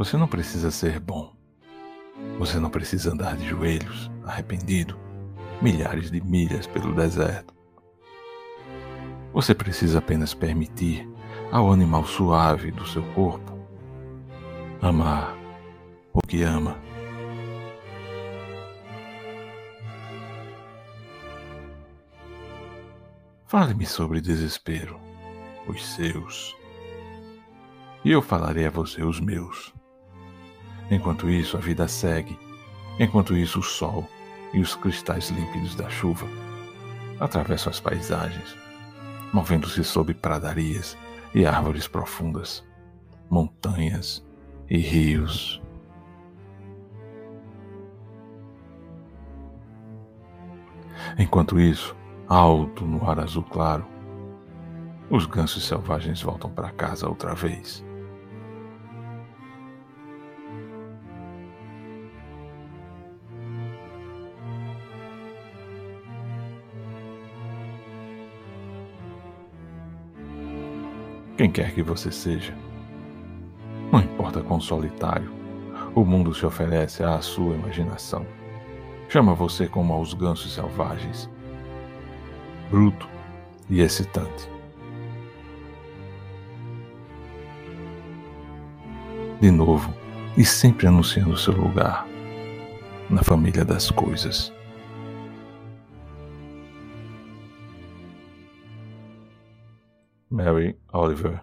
Você não precisa ser bom. Você não precisa andar de joelhos, arrependido, milhares de milhas pelo deserto. Você precisa apenas permitir ao animal suave do seu corpo amar o que ama. Fale-me sobre desespero, os seus, e eu falarei a você os meus. Enquanto isso, a vida segue, enquanto isso, o sol e os cristais límpidos da chuva atravessam as paisagens, movendo-se sob pradarias e árvores profundas, montanhas e rios. Enquanto isso, alto no ar azul claro, os gansos selvagens voltam para casa outra vez. Quem quer que você seja, não importa quão solitário, o mundo se oferece à sua imaginação. Chama você como aos gansos selvagens bruto e excitante. De novo, e sempre anunciando seu lugar na família das coisas. Mary Oliver